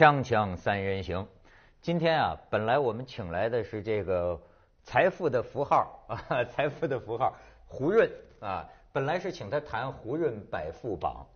锵锵三人行，今天啊，本来我们请来的是这个财富的符号啊，财富的符号胡润啊，本来是请他谈胡润百富榜，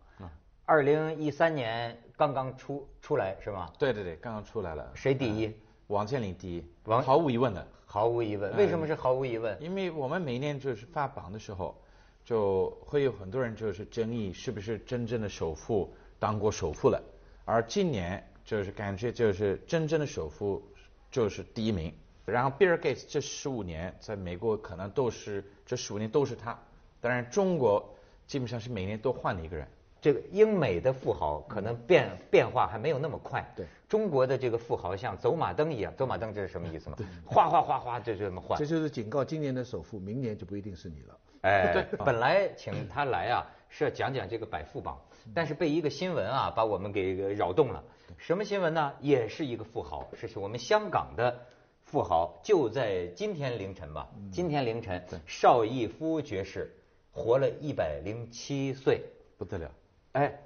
二零一三年刚刚出出来是吗？对对对，刚刚出来了。谁第一？王健林第一，王毫无疑问的。毫无疑问，为什么是毫无疑问？因为我们每年就是发榜的时候，就会有很多人就是争议是不是真正的首富当过首富了，而今年。就是感觉就是真正的首富就是第一名，然后比尔盖茨这十五年在美国可能都是这十五年都是他，当然中国基本上是每年都换了一个人。这个英美的富豪可能变变化还没有那么快。对。中国的这个富豪像走马灯一样，走马灯这是什么意思吗？哗哗哗哗就这么换。这就是警告今年的首富，明年就不一定是你了。哎，对。本来请他来啊是要讲讲这个百富榜，但是被一个新闻啊把我们给扰动了。什么新闻呢？也是一个富豪，是我们香港的富豪，就在今天凌晨吧。今天凌晨，邵逸夫爵士活了一百零七岁，不得了。哎，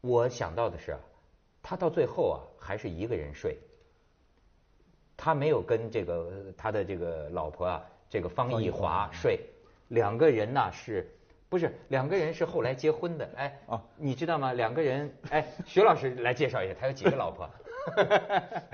我想到的是啊，他到最后啊还是一个人睡，他没有跟这个他的这个老婆啊，这个方逸华睡，两个人呢是。不是两个人是后来结婚的，哎，哦，你知道吗？两个人，哎，徐老师来介绍一下，他有几个老婆？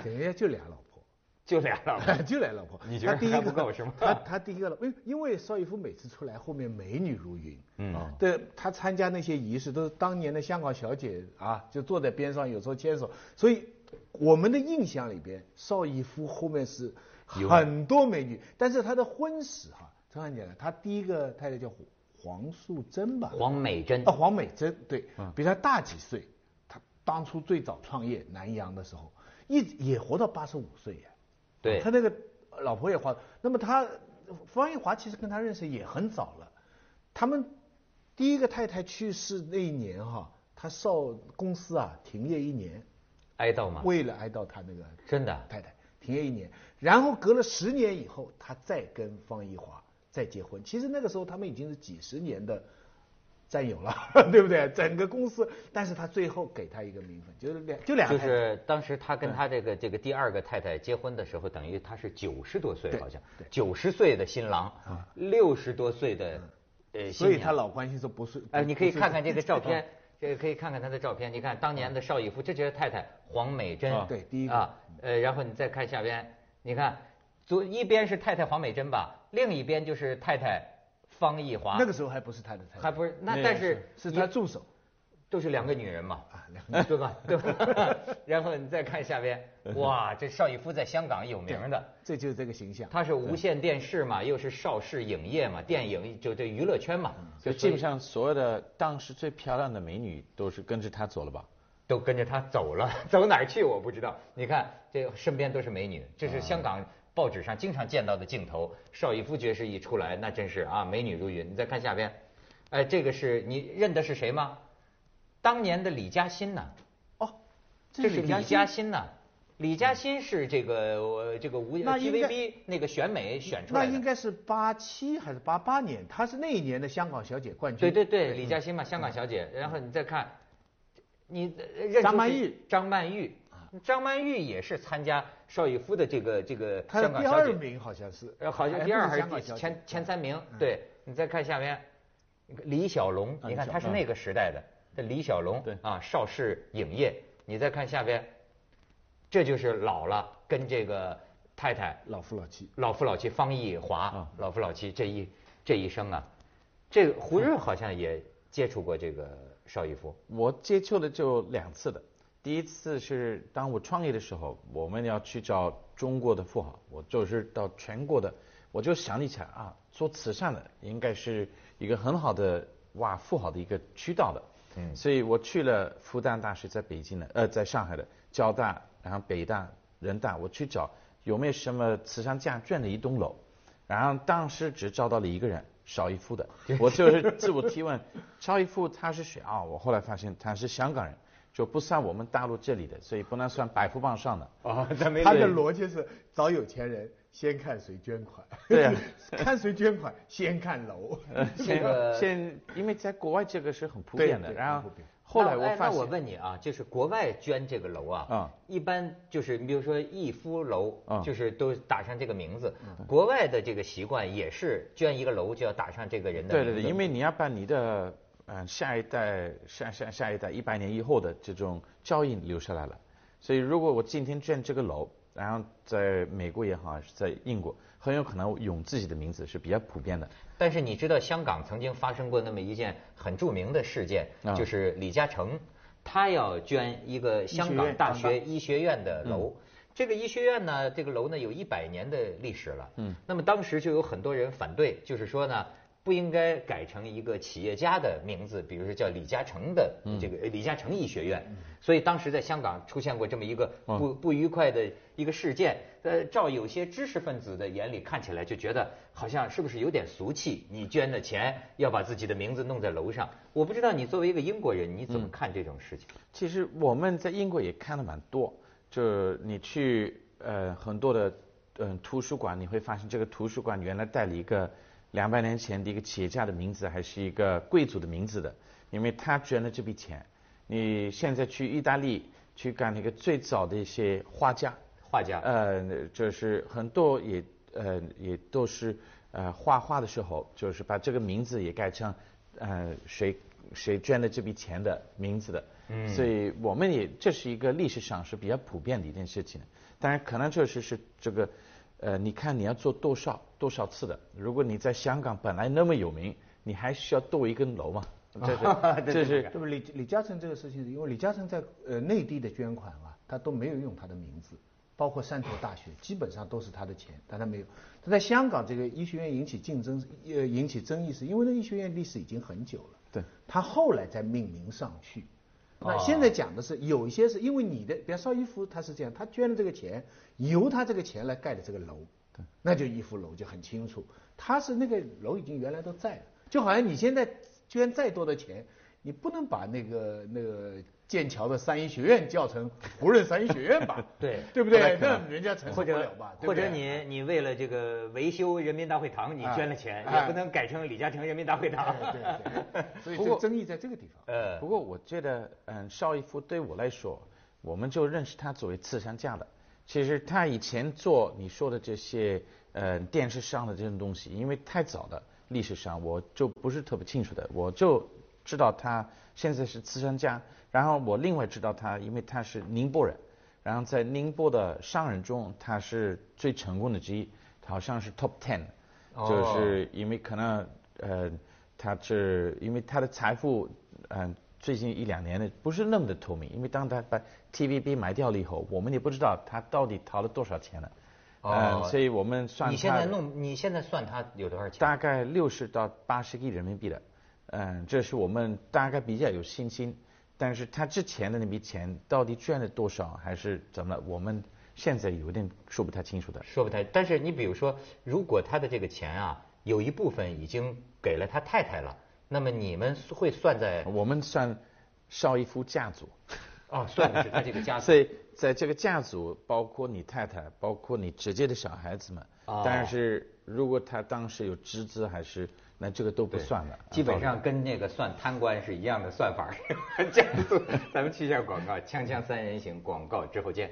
人家就俩老婆，就俩老婆，就俩老婆。你觉得还不够是吗？他他第一个了，因因为邵逸夫每次出来后面美女如云，嗯，对，他参加那些仪式都是当年的香港小姐啊，就坐在边上有时候牵手，所以我们的印象里边邵逸夫后面是很多美女，但是他的婚史哈，这样讲的，他第一个太太叫胡。黄素贞吧，黄美珍啊，黄美珍对，比他大几岁。他当初最早创业南洋的时候，一也活到八十五岁呀。对，他那个老婆也活。那么他方逸华其实跟他认识也很早了。他们第一个太太去世那一年哈，他少公司啊停业一年，哀悼嘛。为了哀悼他那个真的太太停业一年，然后隔了十年以后，他再跟方逸华。再结婚，其实那个时候他们已经是几十年的战友了，对不对？整个公司，但是他最后给他一个名分，就是两就两。就是当时他跟他这个这个第二个太太结婚的时候，等于他是九十多岁，好像九十岁的新郎，六十多岁的呃。所以他老关心说不是。哎，你可以看看这个照片，这个可以看看他的照片。你看当年的邵逸夫，这就是太太黄美珍，对，第一个啊，呃，然后你再看下边，你看。左一边是太太黄美珍吧，另一边就是太太方逸华。那个时候还不是他的太太，还不是那，但是是他助手，都是两个女人嘛，啊，对吧？对吧？然后你再看下边，哇，这邵逸夫在香港有名的，这就是这个形象。他是无线电视嘛，又是邵氏影业嘛，电影就这娱乐圈嘛，就基本上所有的当时最漂亮的美女都是跟着他走了吧？都跟着他走了，走哪儿去我不知道。你看这身边都是美女，这是香港。报纸上经常见到的镜头，邵逸夫爵士一出来，那真是啊，美女如云。你再看下边，哎，这个是你认得是谁吗？当年的李嘉欣呐？哦，这是李嘉欣呐。李嘉欣是这个这个无 TVB 那个选美选出来的。那应该是八七还是八八年？她是那一年的香港小姐冠军。对对对，李嘉欣嘛，香港小姐。然后你再看，你认张曼玉，张曼玉。张曼玉也是参加邵逸夫的这个这个香港小姐，第二名好像是，呃好像第二还是第前前三名。对，你再看下面，李小龙，你看他是那个时代的，这李小龙，啊，邵氏影业。你再看下边，这就是老了，跟这个太太老夫老妻，老夫老妻方逸华，老夫老妻这一这一生啊，这个胡润好像也接触过这个邵逸夫，我接触的就两次的。第一次是当我创业的时候，我们要去找中国的富豪，我就是到全国的，我就想起来啊，做慈善的应该是一个很好的挖富豪的一个渠道的，嗯，所以我去了复旦大学在北京的，呃，在上海的交大，然后北大、人大，我去找有没有什么慈善家捐的一栋楼，然后当时只找到了一个人，邵逸夫的，我就是自我提问，邵逸夫他是谁啊？我后来发现他是香港人。就不算我们大陆这里的，所以不能算百富榜上的。啊，他的逻辑是找有钱人，先看谁捐款。对啊，看谁捐款，先看楼。这个先，因为在国外这个是很普遍的。然后后来我发现，我问你啊，就是国外捐这个楼啊，啊一般就是你比如说逸夫楼，啊就是都打上这个名字。嗯国外的这个习惯也是捐一个楼就要打上这个人的名字。对对对，因为你要把你的呃下一代、下下下一代一百年以后的这种脚印留下来了。所以如果我今天捐这个楼，然后在美国也好，还是在英国，很有可能用自己的名字是比较普遍的。但是你知道香港曾经发生过那么一件很著名的事件，啊就是李嘉诚他要捐一个香港大学医学院的楼。这个医学院呢，这个楼呢有一百年的历史了。嗯，那么当时就有很多人反对，就是说呢，不应该改成一个企业家的名字，比如说叫李嘉诚的这个呃李嘉诚医学院。所以当时在香港出现过这么一个不不愉快的一个事件。呃，照有些知识分子的眼里看起来，就觉得好像是不是有点俗气？你捐的钱要把自己的名字弄在楼上。我不知道你作为一个英国人，你怎么看这种事情？其实我们在英国也看的蛮多，就是你去呃很多的嗯、呃图书馆，你会发现这个图书馆原来带了一个两百年前的一个企业家的名字，还是一个贵族的名字的，因为他捐了这笔钱。你现在去意大利去干那个最早的一些画家，画家，呃，就是很多也呃也都是呃画画的时候，就是把这个名字也改成呃谁谁捐了这笔钱的名字的。嗯，所以我们也这是一个历史上是比较普遍的一件事情。当然，可能确实是这个呃，你看你要做多少多少次的，如果你在香港本来那么有名，你还需要多一根楼吗？这是这是对不？李李嘉诚这个事情，因为李嘉诚在呃内地的捐款啊，他都没有用他的名字，包括汕头大学，基本上都是他的钱，但他没有。他在香港这个医学院引起竞争，呃引起争议，是因为那医学院历史已经很久了。对。他后来才命名上去。那现在讲的是有一些是因为你的，比方邵逸夫他是这样，他捐了这个钱，由他这个钱来盖的这个楼，对，那就逸夫楼就很清楚，他是那个楼已经原来都在了，就好像你现在捐再多的钱，你不能把那个那个剑桥的三一学院叫成胡润三一学院吧？对对不对？那人家承受或者不了吧？或者你你为了这个维修人民大会堂，你捐了钱，也不能改成李嘉诚人民大会堂。对对 对，所以这争议在这个地方。呃不过我觉得，嗯，邵逸夫对我来说，我们就认识他作为慈善家的。其实他以前做你说的这些，呃，电视上的这种东西，因为太早的历史上，我就不是特别清楚的。我就知道他现在是慈善家，然后我另外知道他，因为他是宁波人，然后在宁波的商人中，他是最成功的之一，好像是 top ten，哦。就是因为可能呃，他是因为他的财富，嗯、最近一两年的不是那么的透明，因为当他把 TVB 买掉了以后，我们也不知道他到底掏了多少钱了，哦。嗯，所以我们算你现在弄，你现在算他有多少钱？大概六十到八十亿人民币的，嗯，这是我们大概比较有信心。但是他之前的那笔钱到底捐了多少，还是怎么了？我们现在有点说不太清楚的。说不太，但是你比如说，如果他的这个钱啊，有一部分已经给了他太太了，那么你们会算在我们算邵逸夫家族，哦，算的是他这个家族 所。以在这个家族，包括你太太，包括你直接的小孩子们。哦但是如果他当时有侄子，还是那这个都不算了。基本上跟那个算贪官是一样的算法。这样子，咱们去一下广告，锵锵三人行，广告之后见。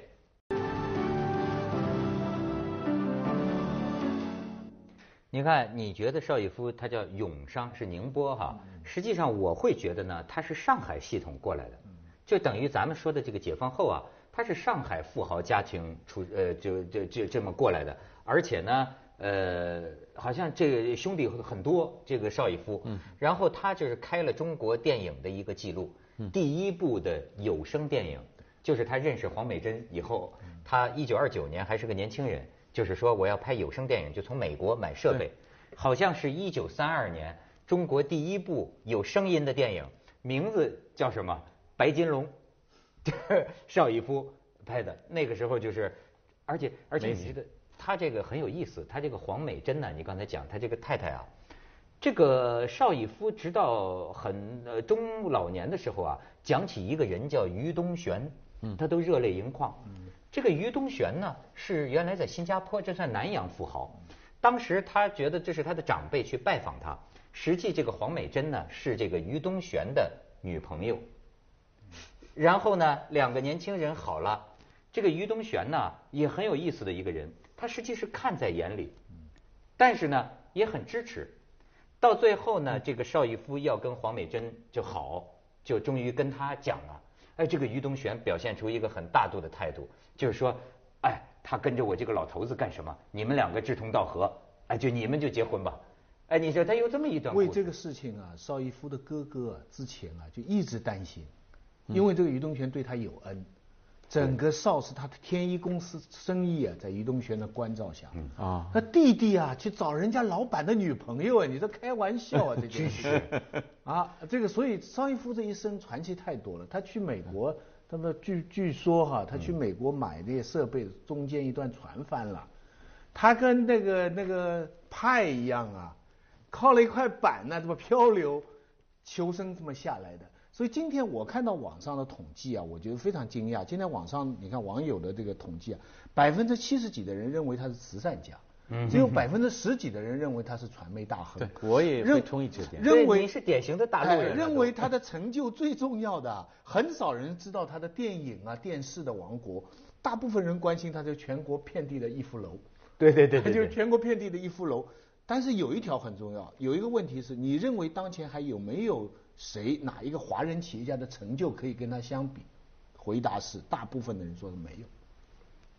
你看，你觉得邵逸夫他叫永商是宁波哈，实际上我会觉得呢，他是上海系统过来的，就等于咱们说的这个解放后啊，他是上海富豪家庭出呃就就就这么过来的，而且呢。呃，好像这个兄弟很多，这个邵逸夫，嗯，然后他就是开了中国电影的一个记录，第一部的有声电影，就是他认识黄美珍以后，他一九二九年还是个年轻人，就是说我要拍有声电影，就从美国买设备，好像是一九三二年中国第一部有声音的电影，名字叫什么？白金龙，邵逸夫拍的，那个时候就是，而且而且你知道。他这个很有意思，他这个黄美珍呢，你刚才讲他这个太太啊，这个邵逸夫直到很呃中老年的时候啊，讲起一个人叫于东玄，嗯，他都热泪盈眶。嗯，这个于东玄呢，是原来在新加坡，这算南洋富豪。当时他觉得这是他的长辈去拜访他，实际这个黄美珍呢是这个于东玄的女朋友。然后呢，两个年轻人好了。这个于东玄呢，也很有意思的一个人，他实际是看在眼里，但是呢，也很支持。到最后呢，这个邵逸夫要跟黄美珍就好，就终于跟他讲了。哎，这个于东玄表现出一个很大度的态度，就是说，哎，他跟着我这个老头子干什么？你们两个志同道合，哎，就你们就结婚吧。哎，你说他有这么一段。为这个事情啊，邵逸夫的哥哥，之前啊就一直担心，因为这个于东玄对他有恩。整个邵氏他的天一公司生意啊，在于东玄的关照下，啊，他弟弟啊去找人家老板的女朋友啊，你这开玩笑啊，这件事，啊，这个所以邵逸夫这一生传奇太多了。他去美国，他们据据说哈，他去美国买那些设备，中间一段船翻了，他跟那个那个派一样啊，靠了一块板呢，这么漂流，求生这么下来的。所以今天我看到网上的统计啊，我觉得非常惊讶。今天网上你看网友的这个统计啊，百分之七十几的人认为他是慈善家，只有百分之十几的人认为他是传媒大亨。对，我也认同意这点。认为是典型的大陆人。认为他的成就最重要的，很少人知道他的电影啊、电视的王国。大部分人关心他这全国遍地的一夫楼。对对对，就是全国遍地的一夫楼。但是有一条很重要，有一个问题是你认为当前还有没有？谁哪一个华人企业家的成就可以跟他相比？回答是，大部分的人说是没有，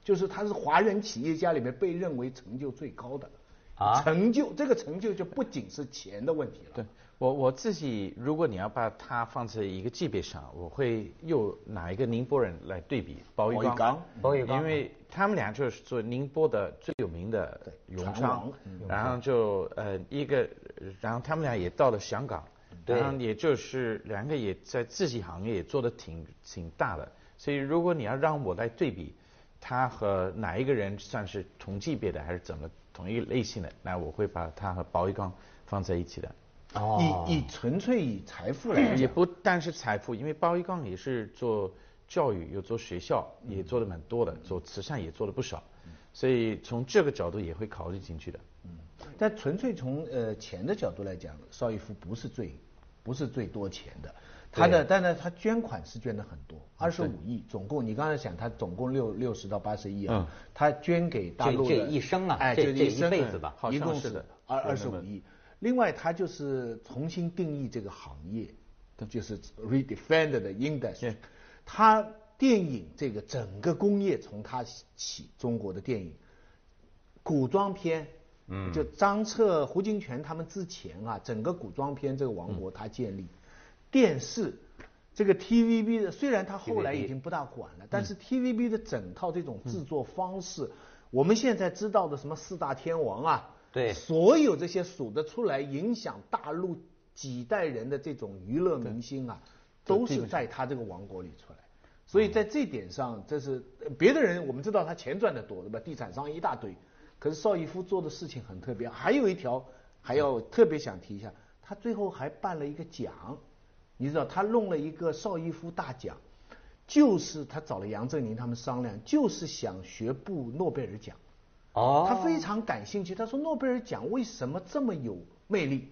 就是他是华人企业家里面被认为成就最高的。啊，成就这个成就就不仅是钱的问题了。对，我我自己，如果你要把它放在一个级别上，我会又拿一个宁波人来对比包玉刚，包玉刚，因为他们俩就是做宁波的最有名的永昌，然后就呃一个，然后他们俩也到了香港。然后也就是两个也在自己行业也做的挺挺大的，所以如果你要让我来对比，他和哪一个人算是同级别的还是怎么同一类型的，那我会把他和包玉刚放在一起的。哦。以以纯粹以财富来也不单是财富，因为包玉刚也是做教育又做学校也做的蛮多的，做慈善也做了不少，所以从这个角度也会考虑进去的。嗯。但纯粹从呃钱的角度来讲，邵逸夫不是最。不是最多钱的，他的，但是他捐款是捐的很多，二十五亿，总共你刚才想他总共六六十到八十亿啊，他捐给大陆，这一生啊，哎，这一一辈子吧，一共是二二十五亿。另外，他就是重新定义这个行业，就是 redefend the industry。他电影这个整个工业从他起，中国的电影，古装片。嗯，就张彻、胡金铨他们之前啊，整个古装片这个王国他建立，电视这个 TVB 的，虽然他后来已经不大管了，但是 TVB 的整套这种制作方式，我们现在知道的什么四大天王啊，对，所有这些数得出来影响大陆几代人的这种娱乐明星啊，都是在他这个王国里出来，所以在这点上，这是别的人我们知道他钱赚得多对吧？地产商一大堆。可是邵逸夫做的事情很特别，还有一条还要特别想提一下，他最后还办了一个奖，你知道他弄了一个邵逸夫大奖，就是他找了杨振宁他们商量，就是想学部诺贝尔奖。哦。他非常感兴趣，他说诺贝尔奖为什么这么有魅力？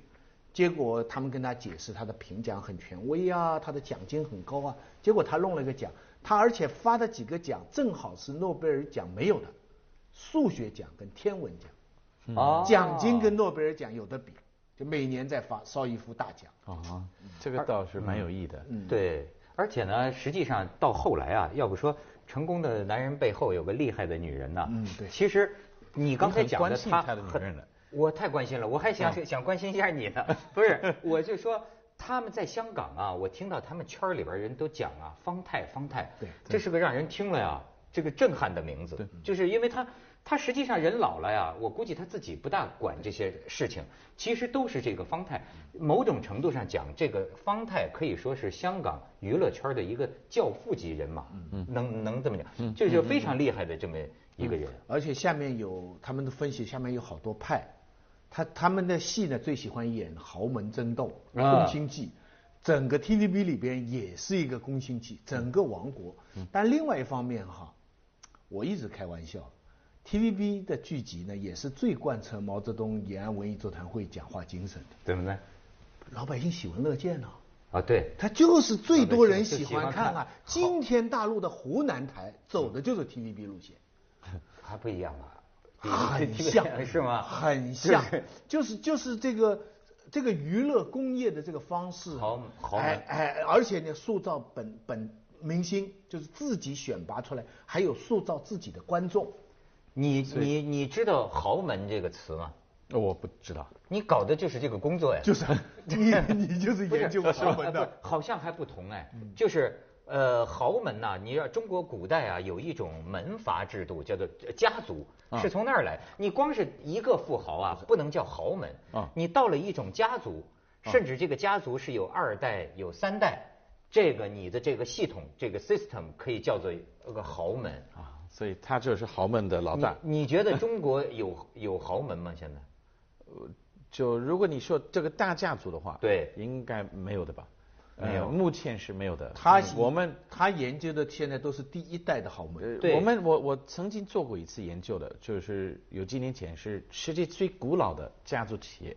结果他们跟他解释，他的评奖很权威啊，他的奖金很高啊。结果他弄了一个奖，他而且发的几个奖正好是诺贝尔奖没有的。数学奖跟天文奖，啊，奖金跟诺贝尔奖有的比，就每年在发邵逸夫大奖。啊，这个倒是蛮有意的。嗯，对，而且呢，实际上到后来啊，要不说成功的男人背后有个厉害的女人呢。嗯，对。其实你刚才讲的他很，我太关心了，我还想想关心一下你呢。不是，我就说他们在香港啊，我听到他们圈里边人都讲啊，方太，方太，对，这是个让人听了呀，这个震撼的名字。对，就是因为他。他实际上人老了呀，我估计他自己不大管这些事情，其实都是这个方太。某种程度上讲，这个方太可以说是香港娱乐圈的一个教父级人马，能能这么讲，就是非常厉害的这么一个人。而且下面有他们的分析，下面有好多派，他他们的戏呢最喜欢演豪门争斗、宫心计，整个 TVB 里边也是一个宫心计，整个王国。但另外一方面哈，我一直开玩笑。TVB 的剧集呢，也是最贯彻毛泽东延安文艺座谈会讲话精神的，怎么呢？老百姓喜闻乐见呢。啊，对，他就是最多人喜欢看啊。今天大陆的湖南台走的就是 TVB 路线。还不一样啊，很像 是吗？很像，就是就是这个这个娱乐工业的这个方式，豪豪门哎哎，而且呢，塑造本本明星，就是自己选拔出来，还有塑造自己的观众。你你你知道豪门这个词吗？我不知道。你搞的就是这个工作呀？就是 你你就是研究豪门的，好像还不同哎，就是呃豪门呐，你要中国古代啊有一种门阀制度，叫做家族，是从那儿来。你光是一个富豪啊，不能叫豪门啊你到了一种家族，甚至这个家族是有二代有三代，这个你的这个系统这个 system 可以叫做个豪门。啊，所以他就是豪门的老大。你你觉得中国有 有豪门吗？现在？就如果你说这个大家族的话，对应该没有的吧？没有呃目前是没有的。他我们他研究的现在都是第一代的豪门。我们我我曾经做过一次研究的，就是有几年前是世界最古老的家族企业，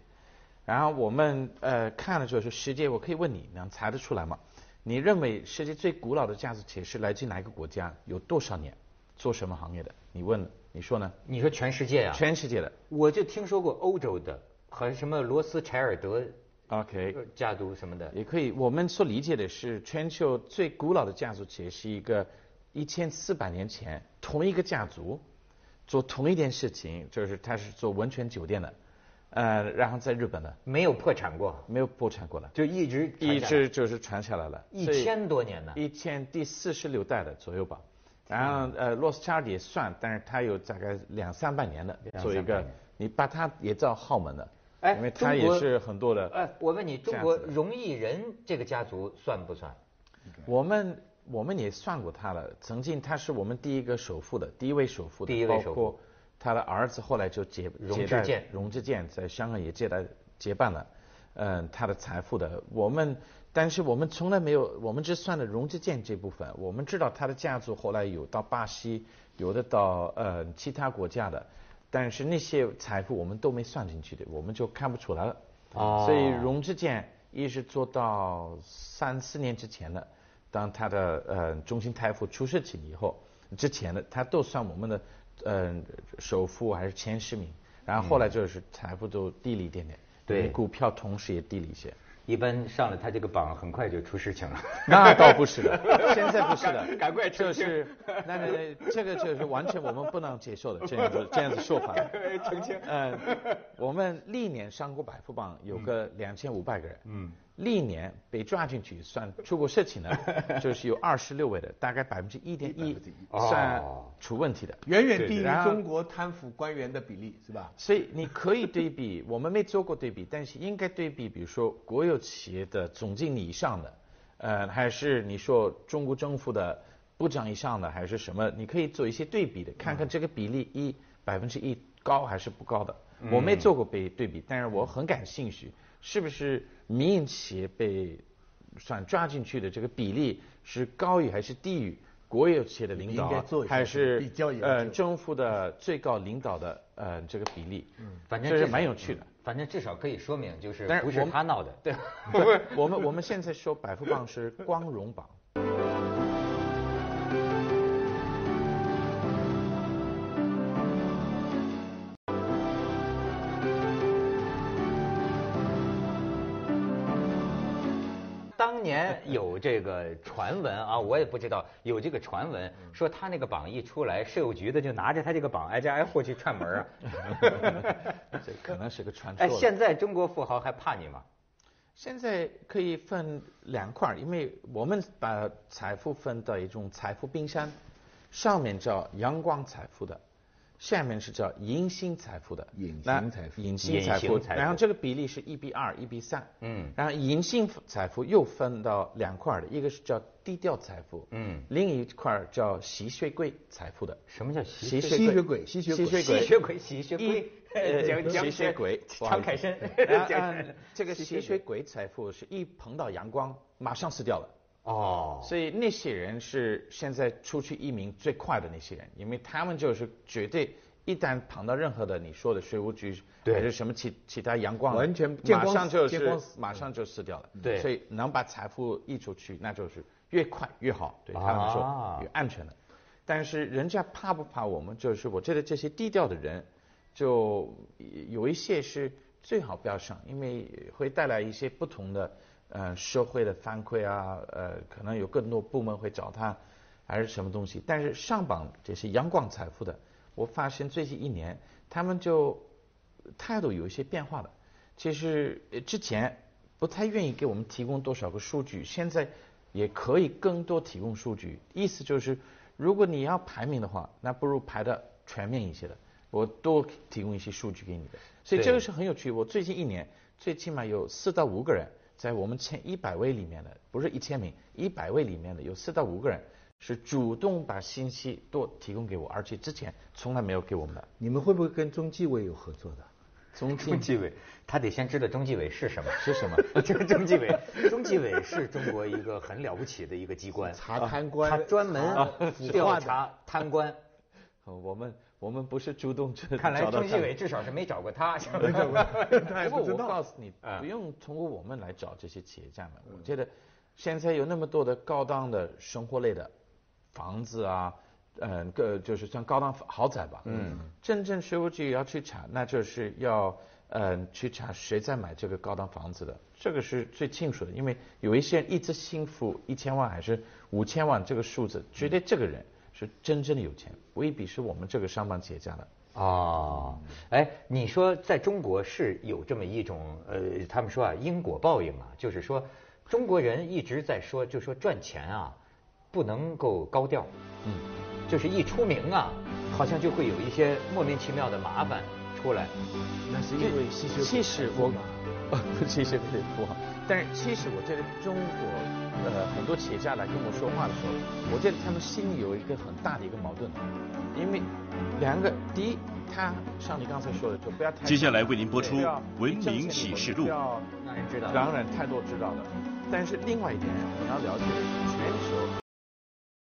然后我们呃看了就是世界，我可以问你，能猜得出来吗？你认为世界最古老的家族企业是来自哪个国家？有多少年？做什么行业的？你问了，你说呢？你说全世界啊？全世界的。我就听说过欧洲的，和什么罗斯柴尔德 OK，呃家族什么的。也可以。我们所理解的是，全球最古老的家族企业是一个一千四百年前同一个家族做同一件事情，就是他是做温泉酒店的，呃，然后在日本的没有破产过，没有破产过的，就一直一直就是传下来了，一千多年呢。一千第四十六代的左右吧。然后呃，罗斯柴尔德也算，但是他有大概两三百年的两做一个你把他也叫豪门的，哎因为他也是很多的。哎，我问你，中国荣毅仁这个家族算不算？我们我们也算过他了，曾经他是我们第一个首富的，第一位首富的，第一位首富包括他的儿子后来就接接代荣志健荣之健在香港也接代接办了，嗯、他的财富的。我们但是我们从来没有，我们只算了荣之健这部分。我们知道他的家族后来有到巴西，有的到呃其他国家的，但是那些财富我们都没算进去的，我们就看不出来了。哦所以荣之健一直做到三四年之前的，当他的呃中信泰富出事情以后，之前的他都算我们的呃首富还是前十名，然后后来就是财富都低了一点点，对股票同时也低了一些。一般上了他这个榜，很快就出事情了。那倒不是的，现在不是的，赶赶快澄清就是那那那这个就是完全我们不能接受的这样子 这样子说法。澄清。嗯，我们历年上过百富榜有个两千五百个人，嗯，历年被抓进去算出过事情的，就是有二十六位的，大概百分之一点一算哦出问题的。远远低于中国贪腐官员的比例，是吧？所以你可以对比，我们没做过对比，但是应该对比，比如说国有企业的总经理以上的，呃，还是你说中国政府的部长以上的，还是什么？你可以做一些对比的，看看这个比例一百分之一高还是不高的。我没做过比对比，但是我很感兴趣，是不是民营企业被算抓进去的这个比例是高于还是低于国有企业的领导还是比较呃政府的最高领导的呃这个比例？嗯，反正这是蛮有趣的。反正至少可以说明，就是不是他闹的。对，不是我们我们现在说百富榜是光荣榜。当年有这个传闻啊，我也不知道有这个传闻嗯说他那个榜一出来，税务局的就拿着他这个榜挨家挨户去串门啊。这可能是个传说哎，现在中国富豪还怕你吗？现在可以分两块儿，因为我们把财富分到一种财富冰山，上面叫阳光财富的，下面是叫隐形财富的。隐形那财富。隐形财富，然后这个比例是一比二、一比三。嗯。然后隐形财富又分到两块儿的，一个是叫低调财富，嗯，另一块儿叫吸血鬼财富的。什么叫吸吸吸血鬼，吸血鬼，吸血鬼吸血鬼？吸血鬼一，呃讲讲吸血鬼常凯申。啊 讲啊这个吸血鬼财富是一碰到阳光马上死掉了。哦，所以那些人是现在出去移民最快的那些人，因为他们就是绝对一旦碰到任何的你说的税务局还是什么其其他阳光，完全马上就是马上就死掉了。对，所以能把财富溢出去，那就是越快越好，对他们说越安全的。但是人家怕不怕我们？就是我觉得这些低调的人，就有一些是最好不要上，因为会带来一些不同的呃社会的反馈啊，呃，可能有更多部门会找他，还是什么东西。但是上榜这些阳光财富的。我发现最近一年，他们就态度有一些变化了。其实之前不太愿意给我们提供多少个数据，现在也可以更多提供数据。意思就是，如果你要排名的话，那不如排的全面一些的，我多提供一些数据给你的。所以这个是很有趣。我最近一年，最起码有四到五个人在我们前一百位里面的，不是一千名，一百位里面的有四到五个人。是主动把信息都提供给我，而且之前从来没有给我们的。你们会不会跟中纪委有合作的？中中纪委，他得先知道中纪委是什么，是什么？这个中纪委，中纪委是中国一个很了不起的一个机关，查贪官，他专门调查贪官。我们我们不是主动去。看来中纪委至少是没找过他。没找过。不过我告诉你，不用通过我们来找这些企业家们。我觉得现在有那么多的高档的生活类的。房子啊，嗯，个就是像高档豪宅吧。嗯。真正税务局要去查，那就是要嗯去查谁在买这个高档房子的，这个是最清楚的。因为有一些人一直幸福一千万还是五千万这个数字，觉得这个人是真正的有钱，未必是我们这个上班企业家的。哦，哎，你说在中国是有这么一种呃，他们说啊因果报应啊，就是说中国人一直在说，就说赚钱啊。不能够高调，嗯，就是一出名啊，好像就会有一些莫名其妙的麻烦出来。那是因为其实我，其实对不好，但是其实我觉得中国呃很多企业家来跟我说话的时候，我觉得他们心里有一个很大的一个矛盾，因为两个，第一，他像你刚才说的，就不要太接下来为您播出《文明启示录》，让人知道，当然太多知道的。但是另外一点，你要了解全球。